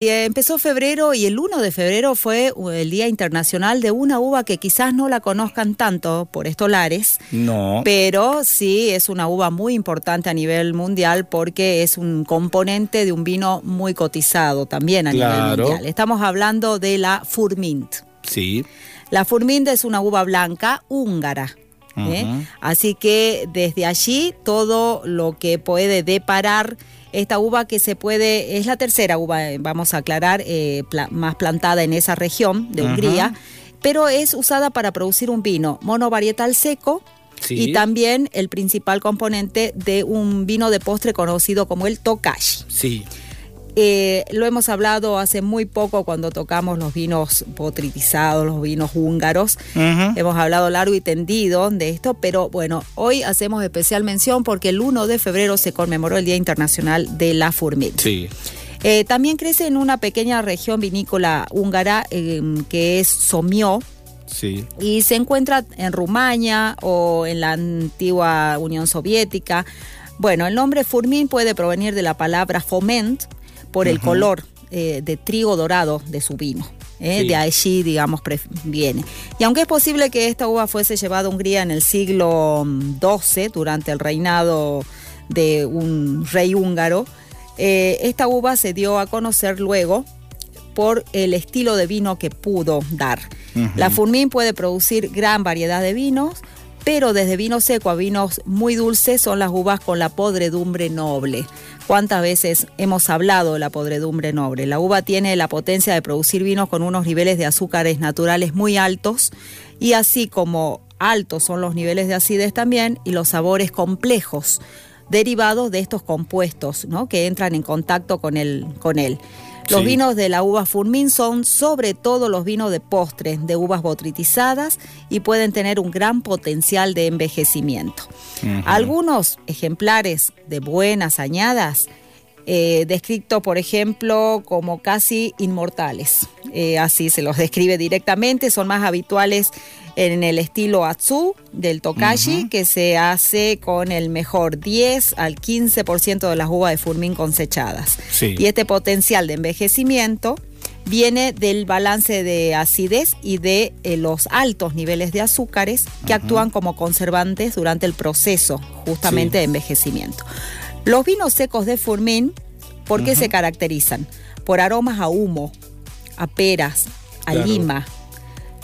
Eh, Empezó febrero y el 1 de febrero fue uh, el Día Internacional de una uva que quizás no la conozcan tanto por estolares, No. pero sí es una uva muy importante a nivel mundial porque es un componente de un vino muy cotizado también a nivel Claro. mundial. Estamos hablando de la Furmint. Sí. La Furmint es una uva blanca húngara. ¿eh? Así que desde allí todo lo que puede deparar esta uva que se puede, es la tercera uva, eh, vamos a aclarar, eh, pla- más plantada en esa región de Hungría, pero es usada para producir un vino monovarietal seco Sí. y también el principal componente de un vino de postre conocido como el tokashi. Sí. Eh, lo hemos hablado hace muy poco cuando tocamos los vinos potritizados, los vinos húngaros. Hemos hablado largo y tendido de esto, pero bueno, hoy hacemos especial mención porque el 1 de febrero se conmemoró el Día Internacional de la Furmit. Sí. Eh, también crece en una pequeña región vinícola húngara eh, que es Somió, Sí. y se encuentra en Rumania o en la antigua Unión Soviética. Bueno, el nombre Furmin puede provenir de la palabra foment por el color eh, de trigo dorado de su vino. ¿eh? Sí. De allí, digamos, viene. Y aunque es posible que esta uva fuese llevada a Hungría en el siglo mm, XII, durante el reinado de un rey húngaro, eh, esta uva se dio a conocer luego por el estilo de vino que pudo dar. La Furmin puede producir gran variedad de vinos, pero desde vino seco a vinos muy dulces son las uvas con la podredumbre noble. ¿Cuántas veces hemos hablado de la podredumbre noble? La uva tiene la potencia de producir vinos con unos niveles de azúcares naturales muy altos y así como altos son los niveles de acidez también y los sabores complejos derivados de estos compuestos ¿no? que entran en contacto con, el, con él. Los Sí. vinos de la uva Furmin son sobre todo los vinos de postre, de uvas botritizadas y pueden tener un gran potencial de envejecimiento. Algunos ejemplares de buenas añadas, eh, descritos por ejemplo como casi inmortales, Eh, así se los describe directamente, son más habituales en el estilo Atsu del Tokashi, que se hace con el mejor 10 al 15% de las uvas de Furmin cosechadas. Sí. Y este potencial de envejecimiento viene del balance de acidez y de eh, los altos niveles de azúcares que actúan como conservantes durante el proceso justamente Sí. de envejecimiento. Los vinos secos de Furmin, ¿por qué se caracterizan? Por aromas a humo, a peras, a Claro. lima.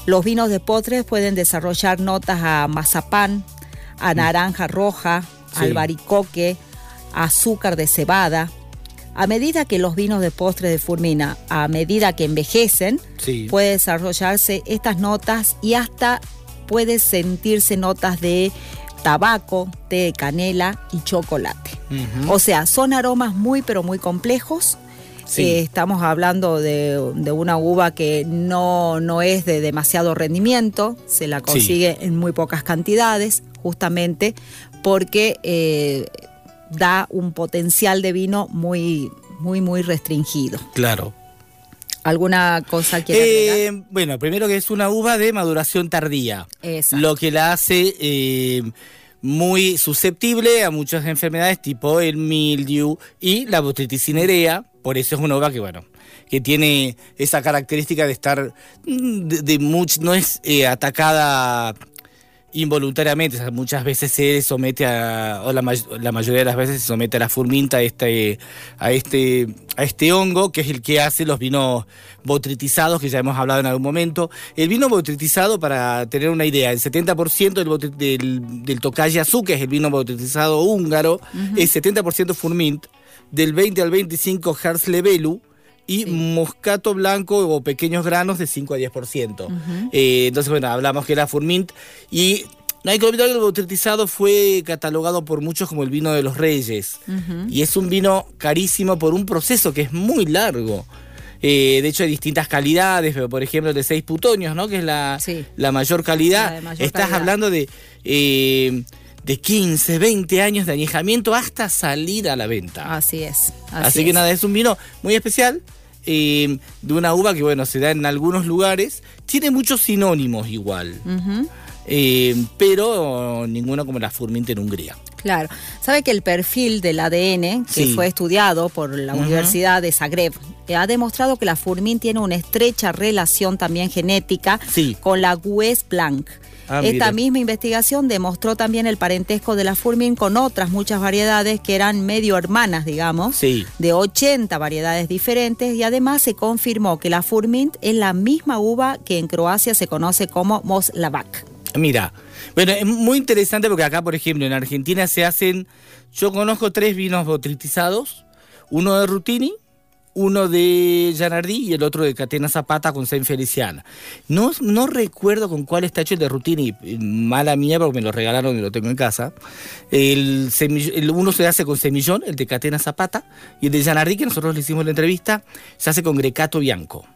Los vinos de postres pueden desarrollar notas a mazapán, a naranja roja, Sí. albaricoque, a azúcar de cebada. A medida que los vinos de postre de Furmina, a medida que envejecen, Sí. puede desarrollarse estas notas y hasta puede sentirse notas de tabaco, té de canela y chocolate. O sea, son aromas muy pero muy complejos. Sí. Eh, estamos hablando de, de una uva que no, no es de demasiado rendimiento, se la consigue en muy pocas cantidades, justamente porque eh, da un potencial de vino muy, muy, muy restringido. Claro. ¿Alguna cosa que? Eh, bueno, primero que es una uva de maduración tardía, Exacto. lo que la hace eh, muy susceptible a muchas enfermedades tipo el mildew y la botrytis cinerea, por eso es una uva que, bueno, que tiene esa característica de estar, mm, de, de much- no es eh, atacada involuntariamente, o sea, muchas veces se somete a, o la, may- la mayoría de las veces se somete a la furminta, a este, a este, a este hongo, que es el que hace los vinos botritizados, que ya hemos hablado en algún momento. El vino botritizado, para tener una idea, el 70% del, del, del Tokaji Azu, que es el vino botritizado húngaro, es 70% furmint, del 20 al 25 Herz-Levelu, y moscato blanco o pequeños granos de 5 a 10%. Eh, entonces, bueno, hablamos que era Furmint y el botritizado fue catalogado por muchos como el vino de los reyes. Y es un vino carísimo por un proceso que es muy largo. Eh, de hecho, hay distintas calidades, pero por ejemplo, de 6 putoños, ¿no? Que es la, Sí. la mayor calidad. La de mayor Estás calidad. hablando de, eh, de 15, 20 años de añejamiento hasta salir a la venta. Así es. Así, que es. nada, es un vino muy especial. eh, de una uva que, bueno, se da en algunos lugares. Tiene muchos sinónimos igual. Eh, pero ninguno como la Furmint en Hungría. Claro. Sabe que el perfil del ADN, que Sí. fue estudiado por la. Universidad de Zagreb, eh, ha demostrado que la furmin tiene una estrecha relación también genética Sí. con la Gues Blanc. Ah, Esta misma investigación demostró también el parentesco de la furmin con otras muchas variedades que eran medio hermanas, digamos, Sí. de 80 variedades diferentes y además se confirmó que la furmint es la misma uva que en Croacia se conoce como Moslavac. Mira, bueno, es muy interesante porque acá, por ejemplo, en Argentina se hacen, yo conozco tres vinos botritizados, uno de Rutini, uno de Janardí y el otro de Catena Zapata con Saint Feliciana. No, no recuerdo con cuál está hecho el de Rutini, eh, mala mía porque me lo regalaron y lo tengo en casa. El, uno se hace con semillón, el de Catena Zapata, y el de Janardí, que nosotros le hicimos la entrevista, se hace con Grecato Bianco.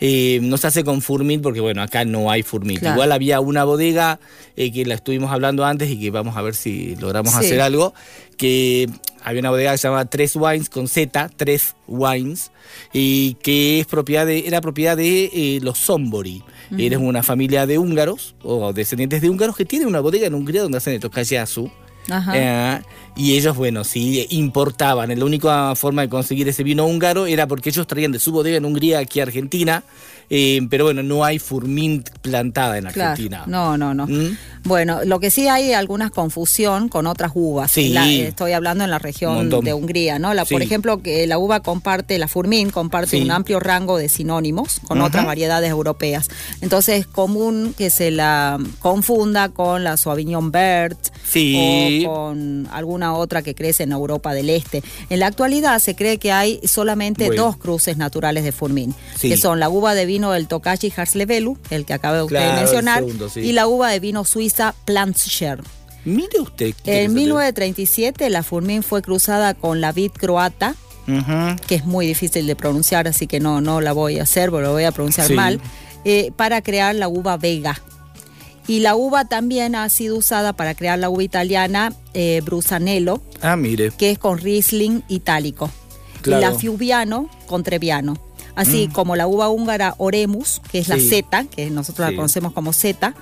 Eh, no se hace con Furmint porque, bueno, acá no hay Furmint. Claro. Igual había una bodega eh, que la estuvimos hablando antes y que vamos a ver si logramos Sí. hacer algo, que había una bodega que se llama Tres Wines con Z, Tres Wines, y que es propiedad de, era propiedad de eh, los Sombori. Eres una familia de húngaros o descendientes de húngaros que tienen una bodega en Hungría donde hacen el Tokayasu. Ajá. Eh, y ellos, bueno, sí, importaban. La única forma de conseguir ese vino húngaro era porque ellos traían de su bodega en Hungría aquí a Argentina. eh, pero bueno, no hay Furmint plantada en Claro. Argentina. No, no, no. ¿Mm? Bueno, lo que sí hay alguna confusión con otras uvas. Sí. La- eh, estoy hablando en la región de Hungría, ¿no? La, Por ejemplo, que la uva comparte, la Furmin comparte Sí. un amplio rango de sinónimos con otras variedades europeas. Entonces es común que se la confunda con la Sauvignon Vert Sí. o con alguna otra que crece en Europa del Este. En la actualidad se cree que hay solamente Bueno. dos cruces naturales de Furmin, Sí. que son la uva de vino del Tokaji Harslevelu, el que acaba de usted Claro, de el mencionar, segundo, sí. y la uva de vino suiza Plantscher. Mire usted. En interesante. 1937 la Furmin fue cruzada con la vid croata, que es muy difícil de pronunciar, así que no, no la voy a hacer, porque lo voy a pronunciar Sí. mal, eh, para crear la uva vega. Y la uva también ha sido usada para crear la uva italiana eh, Brusanello, Ah, mire. que es con Riesling itálico. Claro. Y la Fiubiano con Trebbiano. Así como la uva húngara Oremus, que es la Mm. Z, que nosotros Sí. la conocemos como Z,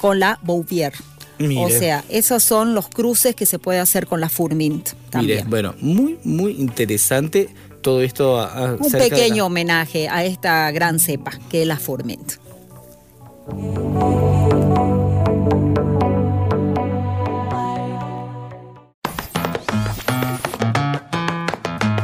con la Bouvier. Mire. O sea, esos son los cruces que se puede hacer con la Furmint Mire, también. bueno, muy, muy interesante todo esto. a- a- Un la- pequeño homenaje a esta gran cepa que es la Furmint.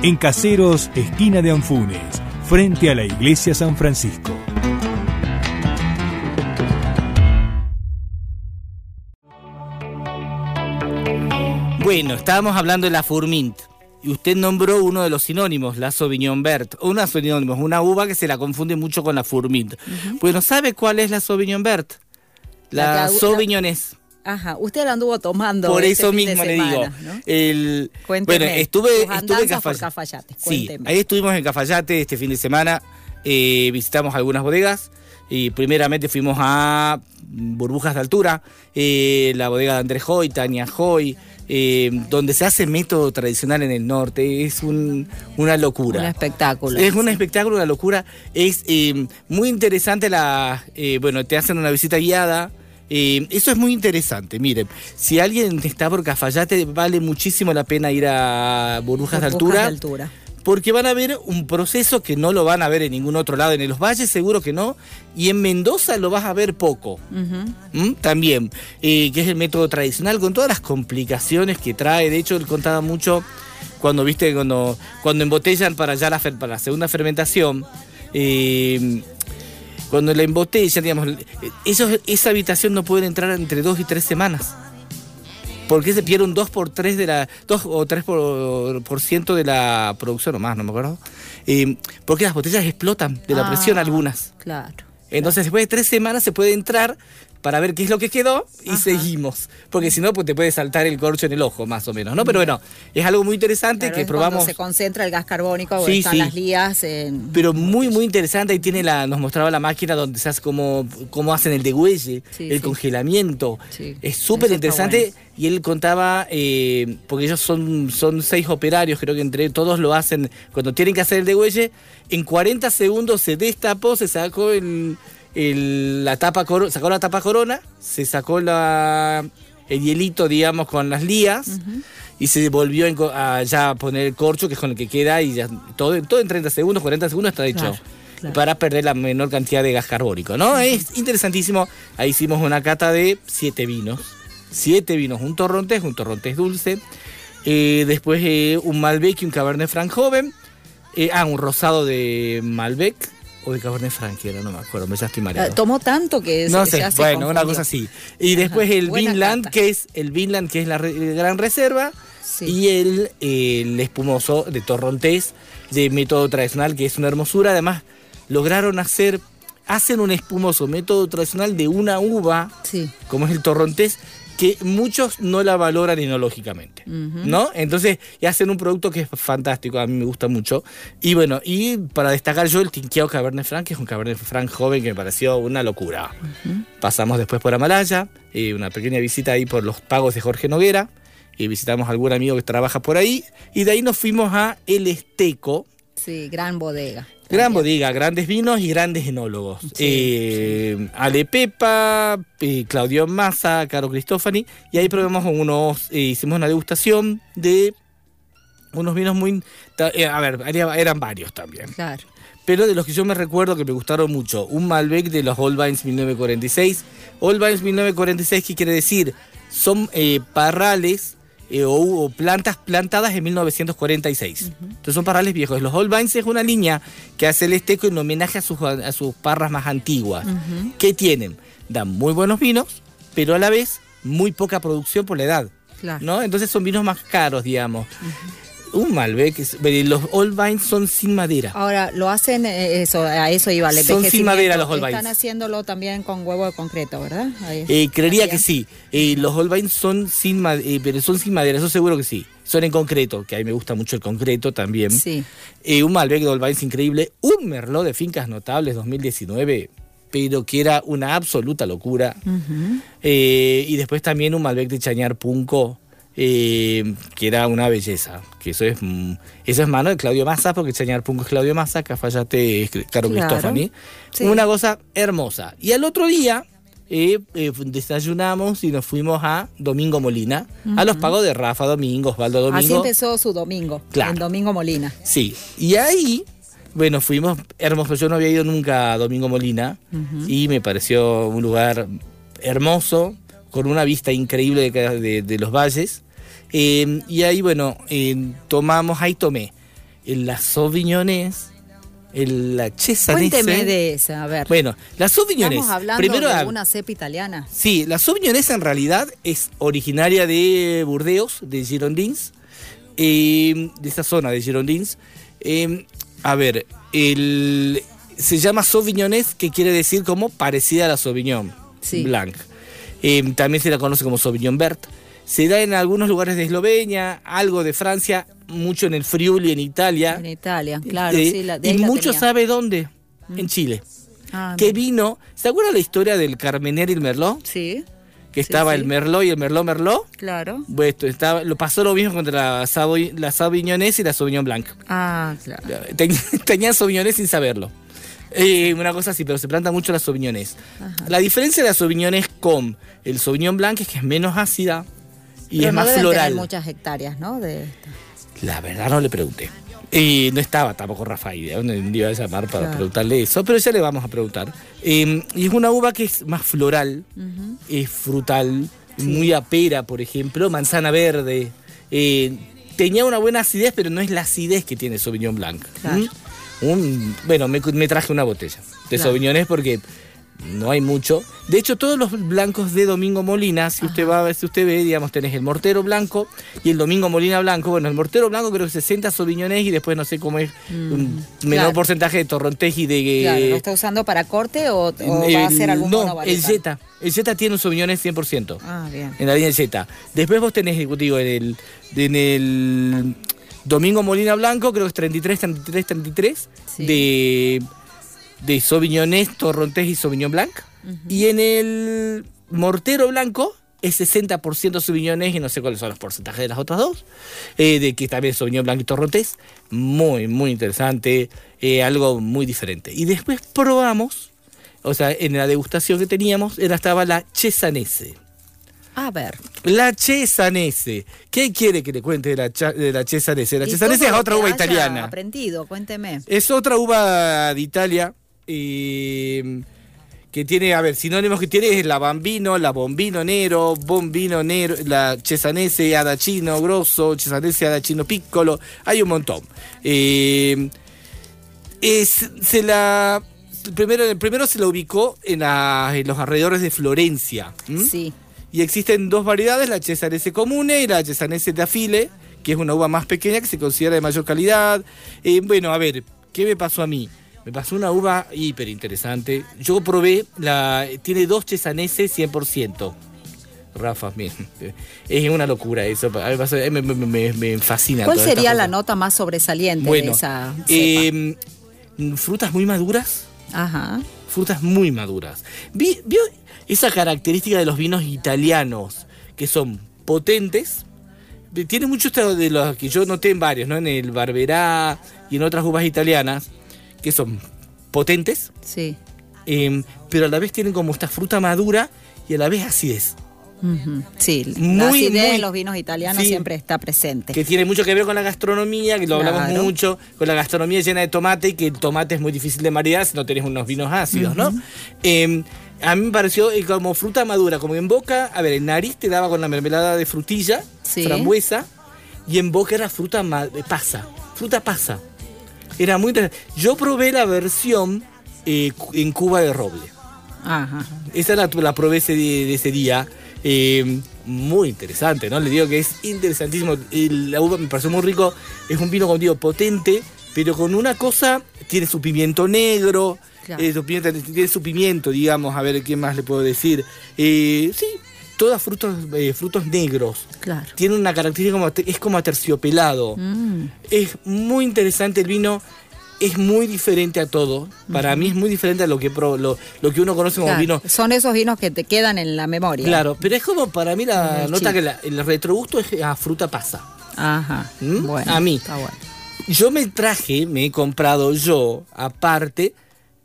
En Caseros, esquina de Anfunes, frente a la iglesia San Francisco. Bueno, estábamos hablando de la Furmint. y usted nombró uno de los sinónimos, la Sauvignon Vert. Una sinónimo, una uva que se la confunde mucho con la Fourmint. Bueno, ¿sabe cuál es la Sauvignon Vert? La La. Ajá, usted la anduvo tomando. Por este eso mismo le semana, digo. ¿no? El, Cuénteme, bueno, estuve, estuve en Cafayate. Cafayate, Sí, ahí estuvimos en Cafayate este fin de semana. eh, visitamos algunas bodegas. Y primeramente fuimos a Burbujas de Altura, eh, la bodega de Andrés Hoy, Tania Hoy, eh, donde se hace método tradicional en el norte. Es un- una locura. Un espectáculo. Es un espectáculo, una locura. Es eh, muy interesante la. eh, bueno, te hacen una visita guiada. Eh, eso es muy interesante. Miren, si alguien está por Cafayate, vale muchísimo la pena ir a Burbujas, de, altura, de altura. Porque van a ver un proceso que no lo van a ver en ningún otro lado. En los valles, seguro que no. Y en Mendoza lo vas a ver poco. ¿Mm? También, eh, que es el método tradicional, con todas las complicaciones que trae. De hecho, él contaba mucho cuando, viste, cuando, cuando embotellan para ya la, para la segunda fermentación. eh, cuando la embotellan, digamos, ellos, esa habitación no pueden entrar entre dos y tres semanas. Porque se pierde un 2 por 3 de la 2 o 3 por, por ciento de la producción o más, no me acuerdo. Eh, porque las botellas explotan de la Ah, presión algunas. Claro. Entonces, después de tres semanas se puede entrar para ver qué es lo que quedó y Ajá. seguimos. Porque si no, pues te puede saltar el corcho en el ojo, más o menos, ¿no? Pero bueno, es algo muy interesante Claro, que es probamos. se concentra el gas carbónico, Sí, están sí. las lías en... Pero muy, muy interesante. Ahí tiene la, nos mostraba la máquina donde se hace como, cómo hacen el degüelle, Sí, el congelamiento. Es súper interesante. Y él contaba, eh, porque ellos son, son seis operarios, creo que entre todos lo hacen, cuando tienen que hacer el degüelle, en 40 segundos se destapó, se sacó el, el- la tapa sacó la tapa corona, se sacó la, el hielito, digamos, con las lías. Y se volvió en a ya poner el corcho, que es con el que queda, y ya todo, todo en 30 segundos, 40 segundos está hecho. Claro, claro. Para perder la menor cantidad de gas carbónico, ¿no? Es interesantísimo. Ahí hicimos una cata de siete vinos. Siete vinos, un torrontés, un torrontés dulce. Eh, después eh, un Malbec y un Cabernet Franc joven. Eh, ah, un rosado de Malbec o de Cabernet Franc, era, no me acuerdo, me ya estoy mareado. Eh, Tomó tanto que No se, sé, bueno, una cosa así. Y después el Vinland, que es el Vinland, que es la, re- gran reserva, Sí. y el, el espumoso de Torrontés, de método tradicional, que es una hermosura. Además, lograron hacer, hacen un espumoso método tradicional de una uva, Sí. como es el Torrontés, que muchos no la valoran enológicamente, ¿no? Entonces, y hacen un producto que es fantástico, a mí me gusta mucho. Y bueno, y para destacar yo el Tinqueado Cabernet Franc, que es un Cabernet Franc joven que me pareció una locura. Pasamos después por Amalaya, eh, una pequeña visita ahí por los pagos de Jorge Noguera, y visitamos a algún amigo que trabaja por ahí, y de ahí nos fuimos a El Esteco, Sí, gran bodega. Gran bodega, grandes vinos y grandes enólogos. Eh, Ale Pepa, eh, Claudio Massa, Caro Cristofani. Y ahí probamos unos, eh, hicimos una degustación de unos vinos muy... eh, a ver, eran varios también. Claro. Pero de los que yo me recuerdo que me gustaron mucho, un Malbec de los Old Vines 1946. Old Vines 1946, ¿qué quiere decir? Son eh, parrales eh, o, o plantas plantadas en 1946. Entonces son parrales viejos. Los Old Vines es una línea que hace el esteco en homenaje a sus, a sus parras más antiguas. ¿Qué tienen? Dan muy buenos vinos, pero a la vez muy poca producción por la edad. Claro. ¿no? Entonces son vinos más caros, digamos. Un Malbec, los Old Vines son sin madera. Ahora, lo hacen, eh, eso, a eso iba el Son sin madera los Old Están Vines. haciéndolo también con huevo de concreto, ¿verdad? Ahí- Eh, creería que sí. Eh, los Old Vines son sin, eh, pero son sin madera, eso seguro que sí. Son en concreto, que a mí me gusta mucho el concreto también. Sí. Un Malbec de Old Vines increíble. Un Merlot de Fincas Notables 2019, pero que era una absoluta locura. Y después también un Malbec de Chañar Punco, eh, que era una belleza. Que eso es mm, eso es mano de Claudio Massa, porque Chañar Punco es Claudio Massa, Cafayate es Caro Claro. Cristofani. Sí. Una cosa hermosa. Y al otro día eh, eh, desayunamos y nos fuimos a Domingo Molina, a los pagos de Rafa Domingo, Osvaldo Domingo. Así empezó su domingo, Claro. en Domingo Molina. Sí, y ahí, bueno, fuimos hermoso. Yo no había ido nunca a Domingo Molina y me pareció un lugar hermoso, con una vista increíble de, de- de los valles. Eh, y ahí, bueno, eh, tomamos, ahí tomé el la Sauvignones, el la Chesanese. Cuénteme de esa, a ver. Bueno, la Sauvignones. Estamos hablando primero, de a- una cepa italiana. Sí, la Sauvignones en realidad es originaria de Burdeos, de Girondins. eh, de esa zona de Girondins. A ver, el, se llama Sauvignonés, que quiere decir como parecida a la Sauvignon Sí. Blanc. También se la conoce como Sauvignon Vert. Se da en algunos lugares de Eslovenia, algo de Francia, mucho en el Friuli, en Italia. En Italia, claro. Eh, sí, la, de y la mucho tenía. sabe dónde. En Chile. Ah, Que vino, ¿se acuerdan la historia del Carmener y el Merlot? Sí, Que Sí, estaba sí. el Merlot y el Merlot Merlot. claro. Bueno, esto estaba, lo pasó lo mismo contra la, Savoy- la Sauvignonés y la Sauvignon Blanc. Ah, claro. Ten- Tenían Sauvignonés sin saberlo. Eh, una cosa así, pero se planta mucho la Sauvignonés. La diferencia de la Sauvignonés con el Sauvignon Blanc es que es menos ácida y Pero es no más floral. tener muchas hectáreas, ¿no? De esta. La verdad no le pregunté. Y no estaba tampoco Rafael, ¿de dónde me iba a llamar para Claro. preguntarle eso? Pero ya le vamos a preguntar. Eh, y es una uva que es más floral, es frutal, muy apera, por ejemplo, manzana verde. Eh, tenía una buena acidez, pero no es la acidez que tiene Sauvignon Blanc. Claro. ¿Mm? Un- bueno, me, me traje una botella de Claro. Sauvignones porque no hay mucho. De hecho, todos los blancos de Domingo Molina, si usted va, si usted ve, digamos, tenés el mortero blanco y el Domingo Molina blanco. Bueno, el mortero blanco creo que 60 Sauvignones y después no sé cómo es un menor claro. porcentaje de Torrontés y de... Claro, eh, ¿lo está usando para corte o, o el- va a hacer algún No, el? Jetta. El Jetta tiene un Sauvignones 100%. Ah, bien. En la línea Jetta. Después vos tenés, digo, en el, en el Domingo Molina Blanco, creo que es 33, 33, 33, Sí. de, de Sauvignonés, Torrontés y Sauvignon Blanc. Y en el Mortero Blanco es 60% Sauvignonés y no sé cuáles son los porcentajes de las otras dos, eh, de que también es Sauvignon Blanc y Torrontés. Muy, muy interesante, eh, algo muy diferente. Y después probamos, o sea, en la degustación que teníamos, era, estaba la Chesanese. A ver. La Chesanese. ¿Qué quiere que le cuente de la, cha- de la Chesanese? La Chesanese es otra uva italiana. aprendido, cuénteme. Es otra uva de Italia. Eh, que tiene, a ver, sinónimos que tiene es la Bambino, la Bombino Nero, Bombino Nero, la Chesanese Adachino Grosso, Chesanese Adachino Piccolo, hay un montón. Eh, es- se la primero, primero se la ubicó en, la- en los alrededores de Florencia. ¿m? Sí. Y existen dos variedades, la Chesanese comune y la Chesanese tafile, que es una uva más pequeña que se considera de mayor calidad. Eh, bueno, a ver, ¿qué me pasó a mí? Me pasó una uva hiper interesante. Yo probé, la tiene dos Chesanese 100%. Rafa, mira, es una locura eso. A mí me me, me- fascina. ¿Cuál sería la nota más sobresaliente Bueno, de esa cepa? eh, frutas muy maduras Ajá. frutas muy maduras. Vi- ¿Vio esa característica de los vinos italianos que son potentes? Tiene mucho de los que yo noté en varios, ¿no? En el Barberá y en otras uvas italianas, que son potentes, Sí. eh, pero a la vez tienen como esta fruta madura y a la vez acidez. Ujú. Sí, la Muy, acidez muy- en los vinos italianos sí. siempre está presente. Que tiene mucho que ver con la gastronomía, que lo hablamos mucho, con la gastronomía llena de tomate y que el tomate es muy difícil de maridar si no tenés unos vinos ácidos, ¿no? Eh, a mí me pareció eh, como fruta madura, como en boca, a ver, en nariz te daba con la mermelada de frutilla, Sí. frambuesa, y en boca era fruta de pasa, fruta pasa. Era muy interesante. Yo probé la versión eh, en Cuba de roble. Ajá. Esa la, la probé ese, de ese día. eh, muy interesante, ¿no? Le digo que es interesantísimo. El- la uva me pareció muy rico. Es un vino, como digo, potente, pero con una cosa, tiene su pimiento negro, Claro. eh, su pimiento- tiene su pimiento, digamos, a ver qué más le puedo decir. Eh, sí, todas frutos, eh, frutos negros. Claro. Tiene una característica como, es como aterciopelado. Mm. Es muy interesante el vino. Es muy diferente a todo. Para mí es muy diferente a lo que, pro- lo, lo que uno conoce como Claro, vino Son esos vinos que te quedan en la memoria. Claro, pero es como para mí la El nota chip. que la- el retrogusto es a fruta pasa. Ajá. ¿Mm? Bueno. A mí. Está bueno. Yo me traje, me he comprado yo, aparte,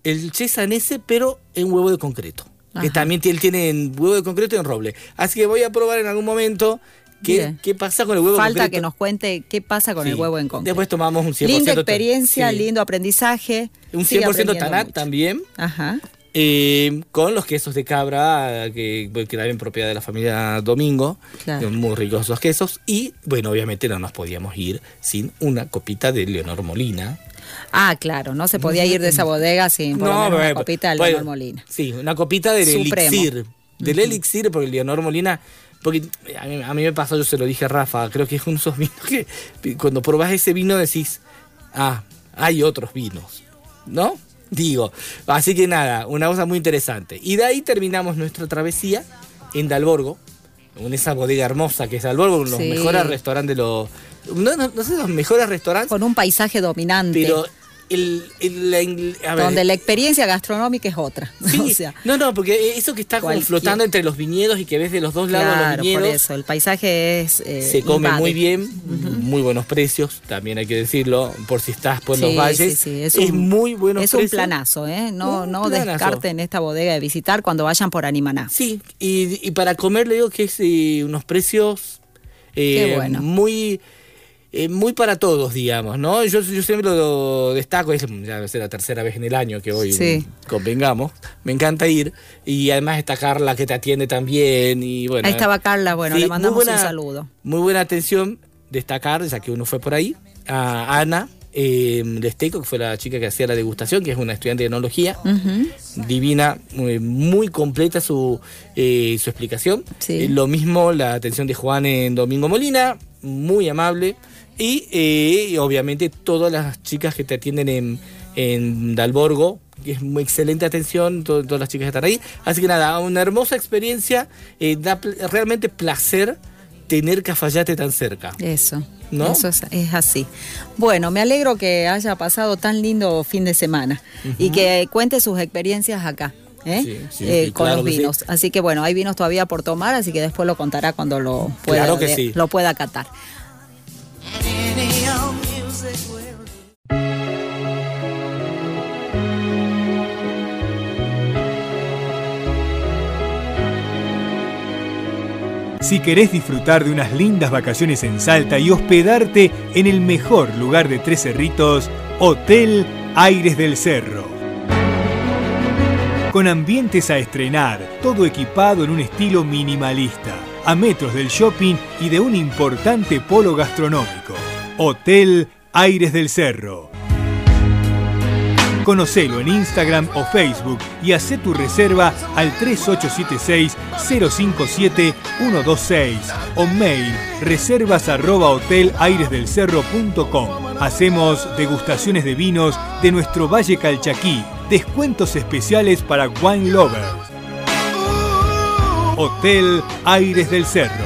el chesanese, pero en huevo de concreto. Que también tiene, tiene en huevo de concreto y en roble. Así que voy a probar en algún momento qué, qué pasa con el huevo de Falta concreto. que nos cuente qué pasa con el huevo en concreto. Después tomamos un 100%. Linda experiencia, sí. lindo aprendizaje. Un Sigue 100% aprendiendo tanat mucho. también. Ajá. Eh, con los quesos de cabra, que, que también propiedad de la familia Domingo, Claro. muy ricos esos quesos. Y bueno, obviamente no nos podíamos ir sin una copita de Leonor Molina. Ah, claro, no se podía ir de esa bodega sin por lo menos una copita de bueno, Leonor Molina. Sí, una copita del Supremo. elixir. Del elixir, porque Leonor Molina Porque a mí, a mí me pasó, yo se lo dije a Rafa, creo que es de esos vinos que cuando probás ese vino decís, ah, hay otros vinos, ¿no? Digo, así que nada, una cosa muy interesante. Y de ahí terminamos nuestra travesía en Dalborgo, en esa bodega hermosa que es Dalborgo, uno de los Sí. mejores restaurantes, de los, no, no, no sé, los mejores restaurantes, Con un paisaje dominante. pero el, el- la ing- a ver, donde la experiencia gastronómica es otra. Sí, o sea, no, no, porque eso que está como flotando entre los viñedos y que ves de los dos lados claro, los por viñedos, eso. El paisaje es. eh, se come invade. muy bien, muy buenos precios, también hay que decirlo, por si estás por los valles. sí, sí, Es, muy bueno Es un planazo, ¿eh? No, Un no planazo. descarten esta bodega de visitar cuando vayan por Animaná. Sí, y, y para comer le digo que es eh, unos precios eh, Qué bueno. muy eh, muy para todos, digamos, ¿no? Yo, yo siempre lo destaco, es ya ser la tercera vez en el año que hoy Sí. convengamos, me encanta ir, y además está Carla que te atiende también, y bueno. Ahí estaba Carla, bueno, Sí, le mandamos buena- un saludo. Muy buena atención, destacar, ya que uno fue por ahí, a Ana eh, Lesteco, que fue la chica que hacía la degustación, que es una estudiante de enología, divina, muy, muy completa su, eh, su explicación. Sí. Eh, lo mismo la atención de Juan en Domingo Molina, muy amable. Y, eh, y obviamente todas las chicas que te atienden en, en Dalborgo, que es muy excelente atención, to- todas las chicas que están ahí. Así que nada, una hermosa experiencia, eh, da pl- realmente placer tener Cafayate tan cerca. Eso. ¿No? Eso es, es así. Bueno, me alegro que haya pasado tan lindo fin de semana y que cuente sus experiencias acá. ¿eh? Sí, sí, Eh, sí, con claro los sí. vinos. Así que bueno, hay vinos todavía por tomar, así que después lo contará cuando lo pueda, Claro que lo pueda catar. Si querés disfrutar de unas lindas vacaciones en Salta y hospedarte en el mejor lugar de Tres Cerritos, Hotel Aires del Cerro. Con ambientes a estrenar, todo equipado en un estilo minimalista, a metros del shopping y de un importante polo gastronómico. Hotel Aires del Cerro. Conocelo en Instagram o Facebook y haz tu reserva al 3876-057-126 o mail reservas. Hacemos degustaciones de vinos de nuestro Valle Calchaquí, descuentos especiales para wine lovers. Hotel Aires del Cerro.